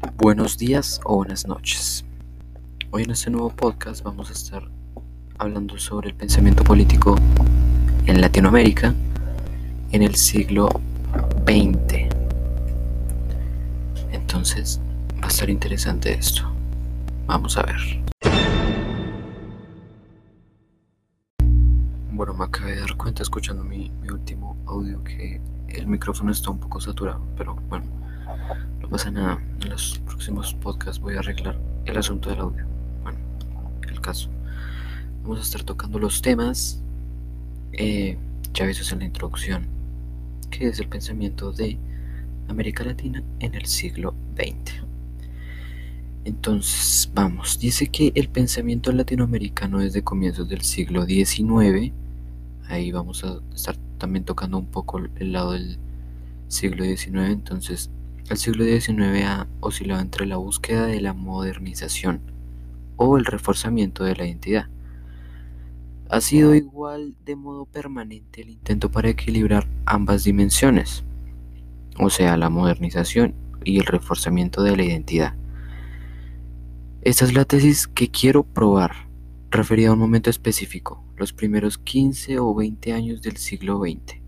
Buenos días o buenas noches. Hoy en este nuevo podcast vamos a estar hablando sobre el pensamiento político en Latinoamérica en el siglo XX. Entonces va a estar interesante esto. Vamos a ver. Bueno, me acabé de dar cuenta escuchando mi, mi último audio que el micrófono está un poco saturado, pero bueno, no pasa nada. En los próximos podcasts voy a arreglar el asunto del audio. Bueno, el caso. Vamos a estar tocando los temas. Eh, ya ves en la introducción, que es el pensamiento de América Latina en el siglo XX. Entonces, vamos, dice que el pensamiento latinoamericano desde comienzos del siglo XIX, ahí vamos a estar también tocando un poco el lado del siglo XIX, entonces el siglo XIX ha oscilado entre la búsqueda de la modernización o el reforzamiento de la identidad. Ha sido igual de modo permanente el intento para equilibrar ambas dimensiones, o sea, la modernización y el reforzamiento de la identidad. Esta es la tesis que quiero probar, referida a un momento específico, los primeros 15 o 20 años del siglo XX.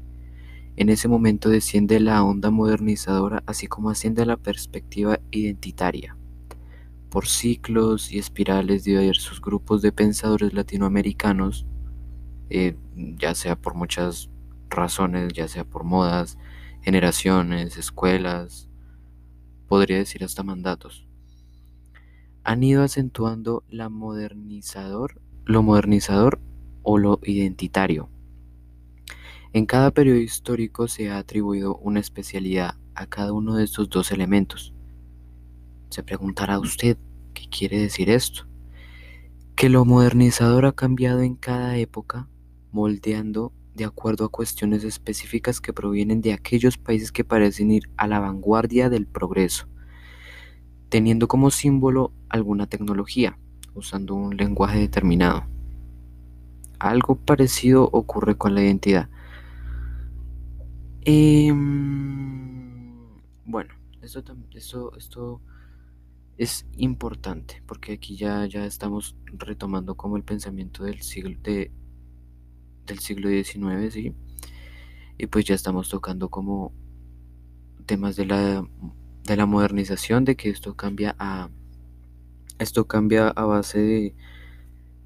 En ese momento desciende la onda modernizadora así como asciende la perspectiva identitaria. Por ciclos y espirales diversos grupos de pensadores latinoamericanos, eh, ya sea por muchas razones, ya sea por modas, generaciones, escuelas, podría decir hasta mandatos, han ido acentuando la modernizador, lo modernizador o lo identitario en cada periodo histórico se ha atribuido una especialidad a cada uno de estos dos elementos. Se preguntará usted, ¿qué quiere decir esto? Que lo modernizador ha cambiado en cada época, moldeando de acuerdo a cuestiones específicas que provienen de aquellos países que parecen ir a la vanguardia del progreso, teniendo como símbolo alguna tecnología, usando un lenguaje determinado. Algo parecido ocurre con la identidad Em, bueno, esto, esto, esto es importante porque aquí ya, ya estamos retomando como el pensamiento del siglo, de, del siglo XIX, ¿sí? Y pues ya estamos tocando como temas de la, de la modernización, de que esto cambia a esto cambia a base de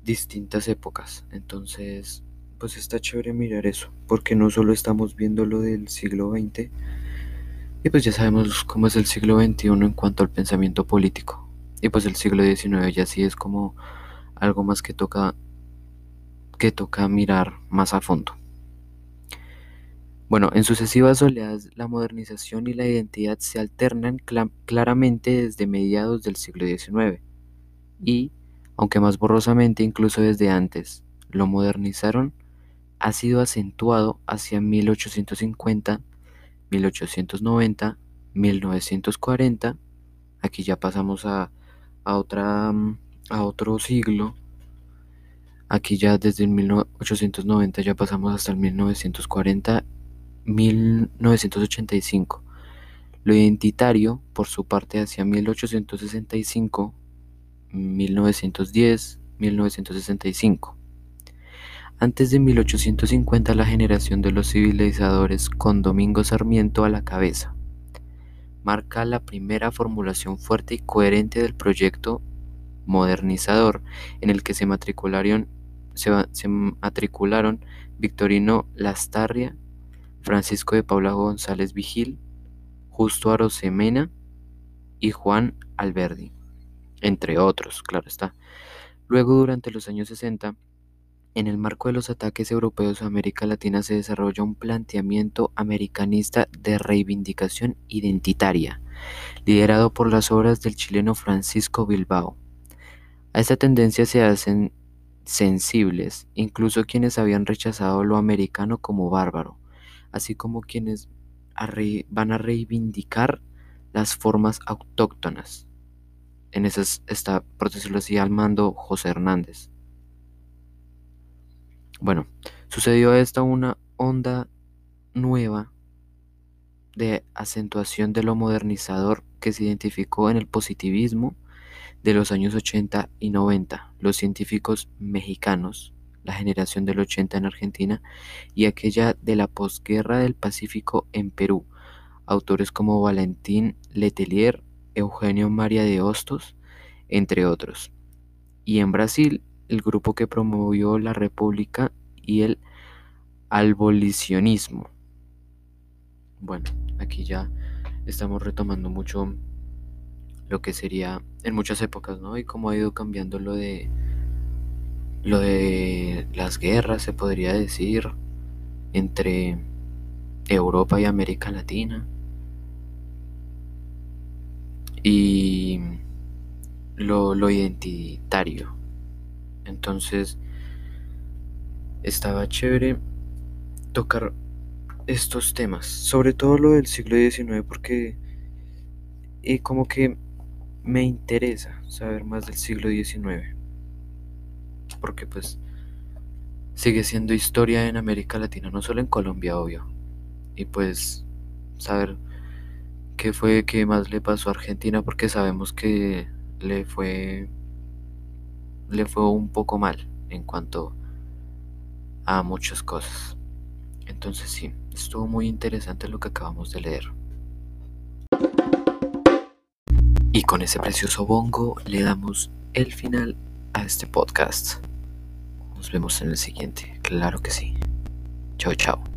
distintas épocas. Entonces, pues está chévere mirar eso, porque no solo estamos viendo lo del siglo XX, y pues ya sabemos cómo es el siglo XXI en cuanto al pensamiento político, y pues el siglo XIX ya sí es como algo más que toca que toca mirar más a fondo. Bueno, en sucesivas oleadas la modernización y la identidad se alternan claramente desde mediados del siglo XIX y, aunque más borrosamente incluso desde antes, lo modernizaron ha sido acentuado hacia 1850, 1890, 1940. Aquí ya pasamos a, otra, a otro siglo. Aquí ya desde el 1890 ya pasamos hasta el 1940, 1985. Lo identitario, por su parte, hacia 1865, 1910, 1965. Antes de 1850 la generación de los civilizadores con Domingo Sarmiento a la cabeza marca la primera formulación fuerte y coherente del proyecto modernizador en el que se matricularon, Victorino Lastarria, Francisco de Paula González Vigil, Justo Arosemena y Juan Alberdi, entre otros, claro está. Luego, durante los años 60, en el marco de los ataques europeos a América Latina se desarrolla un planteamiento americanista de reivindicación identitaria, liderado por las obras del chileno Francisco Bilbao. A esta tendencia se hacen sensibles incluso quienes habían rechazado lo americano como bárbaro, así como quienes van a reivindicar las formas autóctonas. En esas está, por decirlo al mando José Hernández. Bueno, sucedió esta una onda nueva de acentuación de lo modernizador que se identificó en el positivismo de los años 80 y 90, los científicos mexicanos, la generación del 80 en Argentina y aquella de la posguerra del Pacífico en Perú, autores como Valentín Letelier, Eugenio María de Hostos, entre otros. Y en Brasil, el grupo que promovió la República y el abolicionismo. Bueno, aquí ya estamos retomando mucho lo que sería en muchas épocas, ¿no? Y cómo ha ido cambiando lo de lo de las guerras, se podría decir, entre Europa y América Latina. Y lo, lo identitario. Entonces, estaba chévere tocar estos temas, sobre todo lo del siglo XIX, porque y como que me interesa saber más del siglo XIX, porque pues sigue siendo historia en América Latina, no solo en Colombia, obvio, y pues saber qué fue qué más le pasó a Argentina, porque sabemos que le fue le fue un poco mal en cuanto a muchas cosas. Entonces sí, estuvo muy interesante lo que acabamos de leer. Y con ese precioso bongo le damos el final a este podcast. Nos vemos en el siguiente, claro que sí. Chao, chao.